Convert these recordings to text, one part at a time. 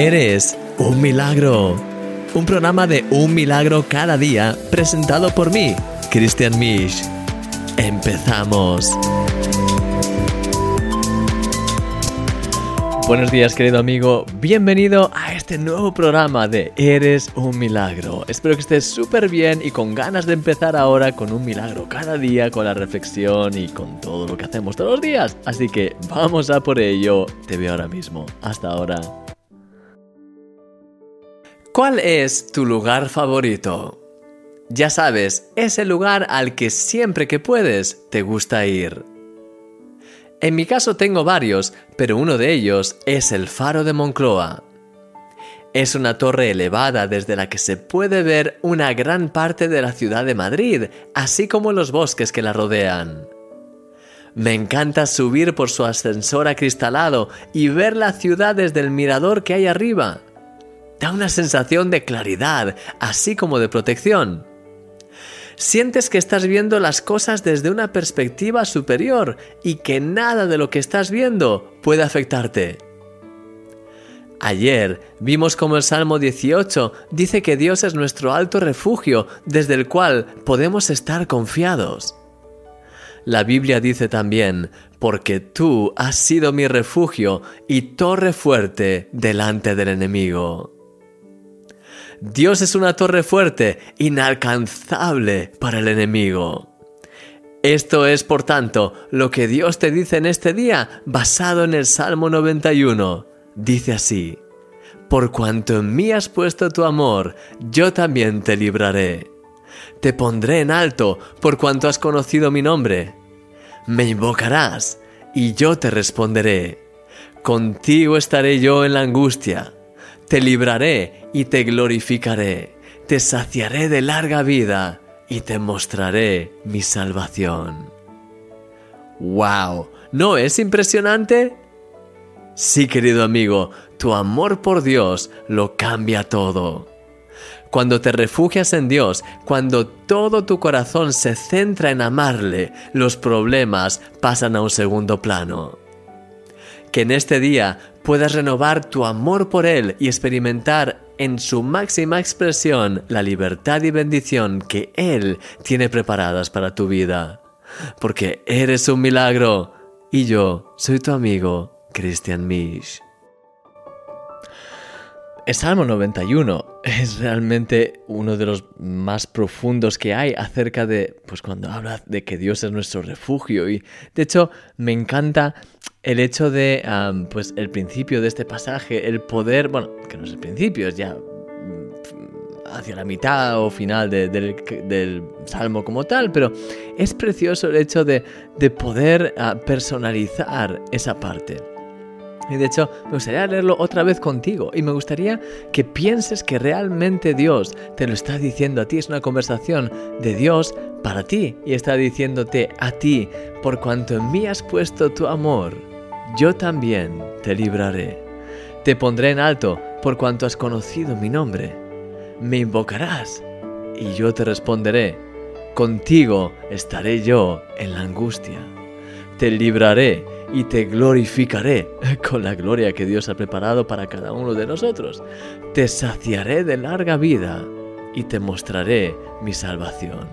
Eres un milagro. Un programa de un milagro cada día presentado por mí, Christian Misch. Empezamos. Buenos días querido amigo, bienvenido a este nuevo programa de Eres un milagro. Espero que estés súper bien y con ganas de empezar ahora con un milagro cada día, con la reflexión y con todo lo que hacemos todos los días. Así que vamos a por ello, te veo ahora mismo. Hasta ahora. ¿Cuál es tu lugar favorito? Ya sabes, es el lugar al que siempre que puedes te gusta ir. En mi caso tengo varios, pero uno de ellos es el Faro de Moncloa. Es una torre elevada desde la que se puede ver una gran parte de la ciudad de Madrid, así como los bosques que la rodean. Me encanta subir por su ascensor acristalado y ver la ciudad desde el mirador que hay arriba da una sensación de claridad, así como de protección. Sientes que estás viendo las cosas desde una perspectiva superior y que nada de lo que estás viendo puede afectarte. Ayer vimos como el Salmo 18 dice que Dios es nuestro alto refugio desde el cual podemos estar confiados. La Biblia dice también, porque tú has sido mi refugio y torre fuerte delante del enemigo. Dios es una torre fuerte, inalcanzable para el enemigo. Esto es, por tanto, lo que Dios te dice en este día, basado en el Salmo 91. Dice así, Por cuanto en mí has puesto tu amor, yo también te libraré. Te pondré en alto, por cuanto has conocido mi nombre. Me invocarás, y yo te responderé. Contigo estaré yo en la angustia te libraré y te glorificaré, te saciaré de larga vida y te mostraré mi salvación. ¡Wow! ¿No es impresionante? Sí, querido amigo, tu amor por Dios lo cambia todo. Cuando te refugias en Dios, cuando todo tu corazón se centra en amarle, los problemas pasan a un segundo plano. Que en este día puedas renovar tu amor por Él y experimentar en su máxima expresión la libertad y bendición que Él tiene preparadas para tu vida. Porque eres un milagro y yo soy tu amigo, Christian Misch. El Salmo 91 es realmente uno de los más profundos que hay acerca de, pues cuando habla de que Dios es nuestro refugio. Y de hecho me encanta el hecho de, pues el principio de este pasaje, el poder, bueno, que no es el principio, es ya mm, hacia la mitad o final del Salmo como tal, pero es precioso el hecho de, poder ah, personalizar esa parte. Y de hecho, me gustaría leerlo otra vez contigo y me gustaría que pienses que realmente Dios te lo está diciendo a ti. Es una conversación de Dios para ti y está diciéndote a ti, por cuanto en mí has puesto tu amor, yo también te libraré. Te pondré en alto por cuanto has conocido mi nombre. Me invocarás y yo te responderé. Contigo estaré yo en la angustia. Te libraré y te glorificaré con la gloria que Dios ha preparado para cada uno de nosotros. Te saciaré de larga vida y te mostraré mi salvación.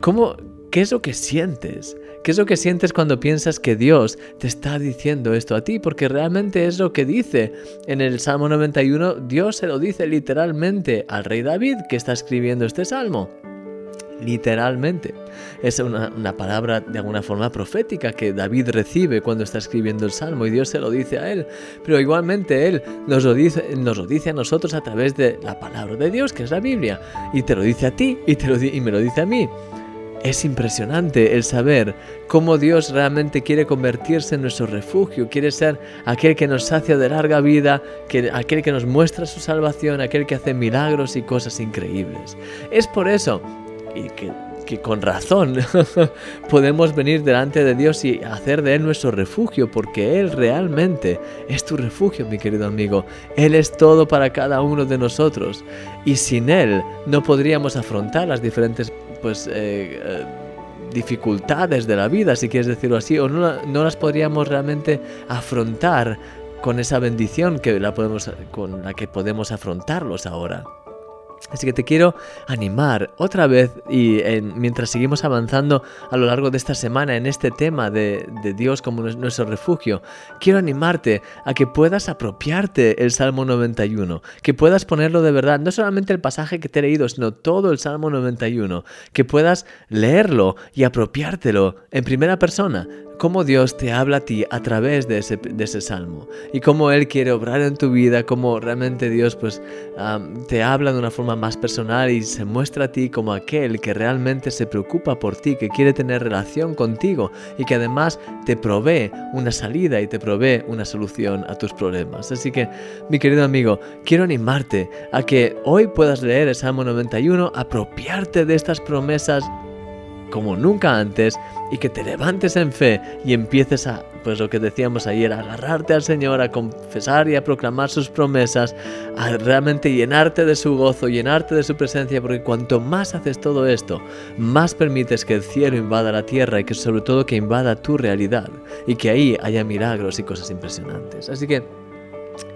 ¿Cómo, ¿Qué es lo que sientes? ¿Qué es lo que sientes cuando piensas que Dios te está diciendo esto a ti? Porque realmente es lo que dice en el Salmo 91. Dios se lo dice literalmente al rey David que está escribiendo este salmo literalmente. Es una, palabra de alguna forma profética que David recibe cuando está escribiendo el Salmo y Dios se lo dice a él. Pero igualmente Él nos lo dice, nos lo dice a nosotros a través de la palabra de Dios, que es la Biblia. Y te lo dice a ti y, te lo, y me lo dice a mí. Es impresionante el saber cómo Dios realmente quiere convertirse en nuestro refugio, quiere ser aquel que nos sacia de larga vida, que, aquel que nos muestra su salvación, aquel que hace milagros y cosas increíbles. Es por eso y que, con razón podemos venir delante de Dios y hacer de Él nuestro refugio, porque Él realmente es tu refugio, mi querido amigo. Él es todo para cada uno de nosotros. Y sin Él no podríamos afrontar las diferentes pues, eh, eh, dificultades de la vida, si quieres decirlo así, o no, no las podríamos realmente afrontar con esa bendición que la podemos, con la que podemos afrontarlos ahora. Así que te quiero animar otra vez y mientras seguimos avanzando a lo largo de esta semana en este tema de, Dios como nuestro refugio, quiero animarte a que puedas apropiarte el Salmo 91, que puedas ponerlo de verdad, no solamente el pasaje que te he leído, sino todo el Salmo 91, que puedas leerlo y apropiártelo en primera persona, cómo Dios te habla a ti a través de ese, de ese salmo y cómo Él quiere obrar en tu vida, cómo realmente Dios pues te habla de una forma más personal y se muestra a ti como aquel que realmente se preocupa por ti, que quiere tener relación contigo y que además te provee una salida y te provee una solución a tus problemas. Así que, mi querido amigo, quiero animarte a que hoy puedas leer el Salmo 91, apropiarte de estas promesas como nunca antes y que te levantes en fe y empieces a, pues lo que decíamos ayer, agarrarte al Señor, a confesar y a proclamar sus promesas, a realmente llenarte de su gozo, llenarte de su presencia, porque cuanto más haces todo esto, más permites que el cielo invada la tierra y que sobre todo que invada tu realidad y que ahí haya milagros y cosas impresionantes. Así que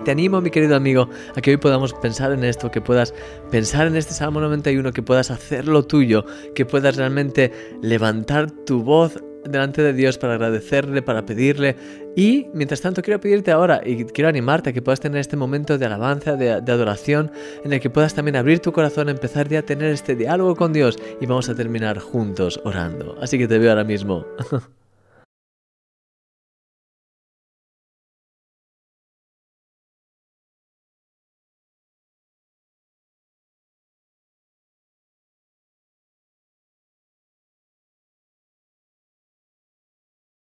te animo, mi querido amigo, a que hoy podamos pensar en esto, que puedas pensar en este Salmo 91, que puedas hacerlo tuyo, que puedas realmente levantar tu voz delante de Dios para agradecerle, para pedirle. Y mientras tanto quiero pedirte ahora y quiero animarte a que puedas tener este momento de alabanza, de, adoración, en el que puedas también abrir tu corazón, empezar ya a tener este diálogo con Dios y vamos a terminar juntos orando. Así que te veo ahora mismo.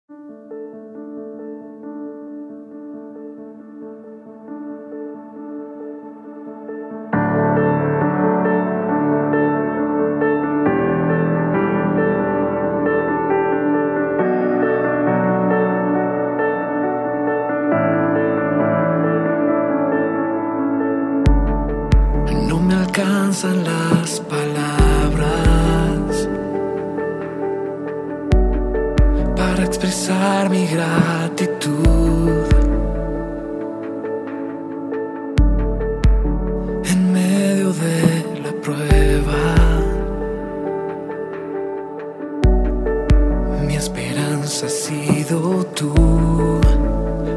Música sido tú.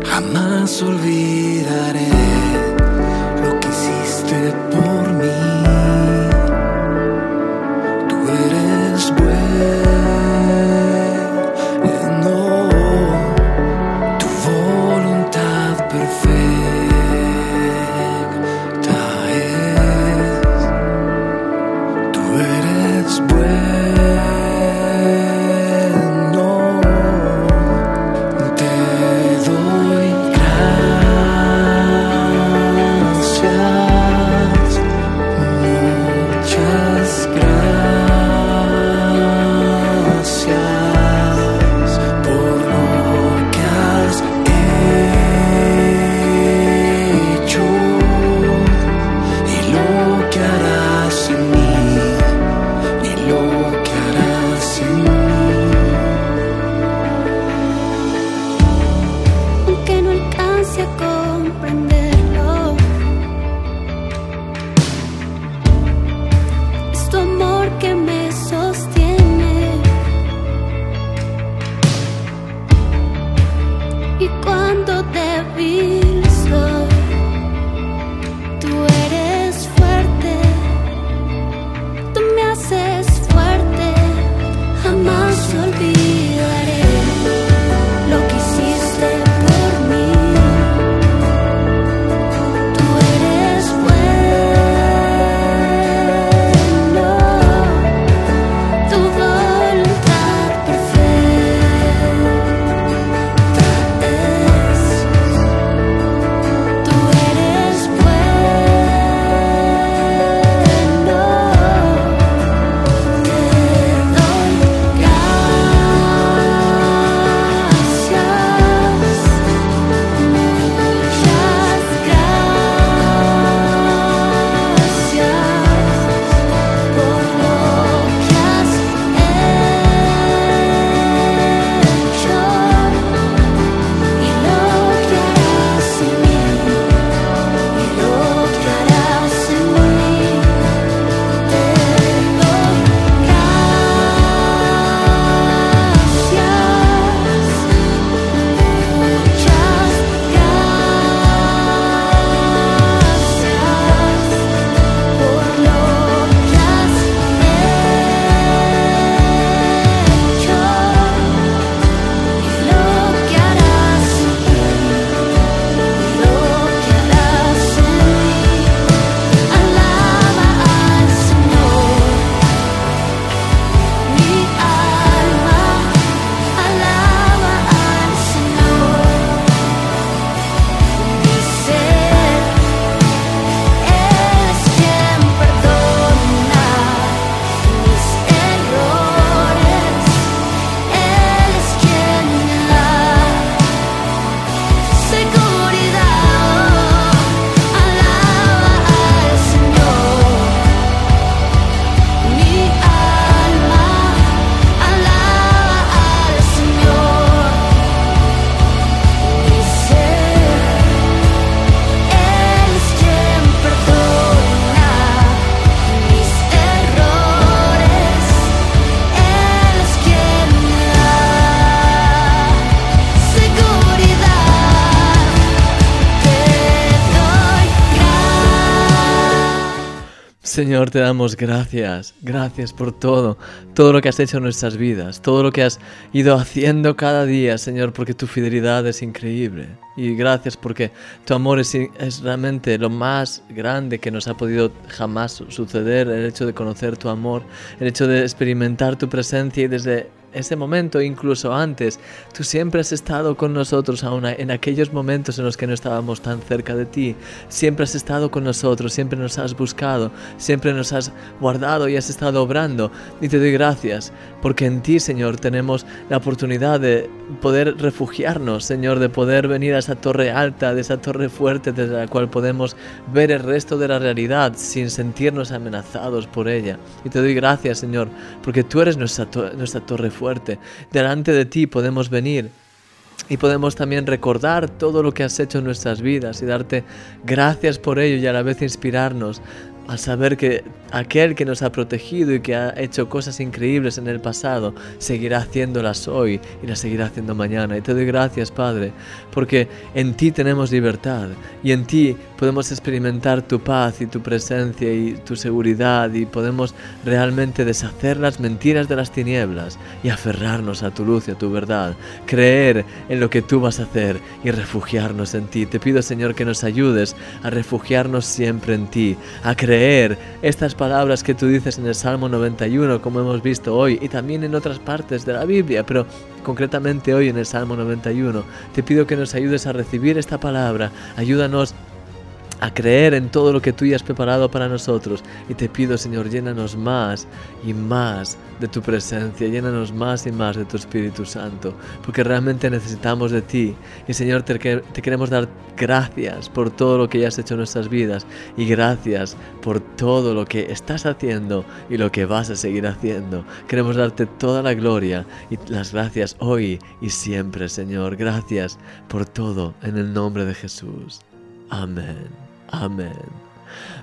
Jamás olvidaré tanto te. Señor, te damos gracias, gracias por todo, todo lo que has hecho en nuestras vidas, todo lo que has ido haciendo cada día, Señor, porque tu fidelidad es increíble. Y gracias porque tu amor es, es realmente lo más grande que nos ha podido jamás suceder, el hecho de conocer tu amor, el hecho de experimentar tu presencia y desde ese momento, incluso antes, tú siempre has estado con nosotros aún en aquellos momentos en los que no estábamos tan cerca de ti. Siempre has estado con nosotros, siempre nos has buscado, siempre nos has guardado y has estado obrando. Y te doy gracias, porque en ti, Señor, tenemos la oportunidad de poder refugiarnos, Señor, de poder venir a esa torre alta, de esa torre fuerte desde la cual podemos ver el resto de la realidad sin sentirnos amenazados por ella. Y te doy gracias, Señor, porque tú eres nuestra, nuestra torre fuerte fuerte. Delante de ti podemos venir y podemos también recordar todo lo que has hecho en nuestras vidas y darte gracias por ello y a la vez inspirarnos al saber que aquel que nos ha protegido y que ha hecho cosas increíbles en el pasado, seguirá haciéndolas hoy y las seguirá haciendo mañana. Y te doy gracias, Padre, porque en ti tenemos libertad y en ti podemos experimentar tu paz y tu presencia y tu seguridad y podemos realmente deshacer las mentiras de las tinieblas y aferrarnos a tu luz y a tu verdad, creer en lo que tú vas a hacer y refugiarnos en ti. Te pido, Señor, que nos ayudes a refugiarnos siempre en ti, a creer estas palabras que tú dices en el Salmo 91, como hemos visto hoy, y también en otras partes de la Biblia, pero concretamente hoy en el Salmo 91. Te pido que nos ayudes a recibir esta palabra, ayúdanos a creer en todo lo que tú ya has preparado para nosotros. Y te pido, Señor, llénanos más y más de tu presencia, llénanos más y más de tu Espíritu Santo, porque realmente necesitamos de ti. Y Señor, te, queremos dar gracias por todo lo que ya has hecho en nuestras vidas y gracias por todo lo que estás haciendo y lo que vas a seguir haciendo. Queremos darte toda la gloria y las gracias hoy y siempre, Señor. Gracias por todo en el nombre de Jesús. Amén. Amén.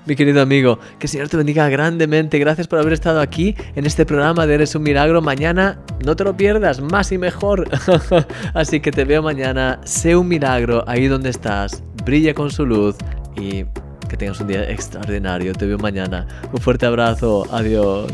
Mi querido amigo, que el Señor te bendiga grandemente. Gracias por haber estado aquí en este programa de Eres un Milagro. Mañana no te lo pierdas, más y mejor. Así que te veo mañana. Sé un milagro ahí donde estás. Brilla con su luz y que tengas un día extraordinario. Te veo mañana. Un fuerte abrazo. Adiós.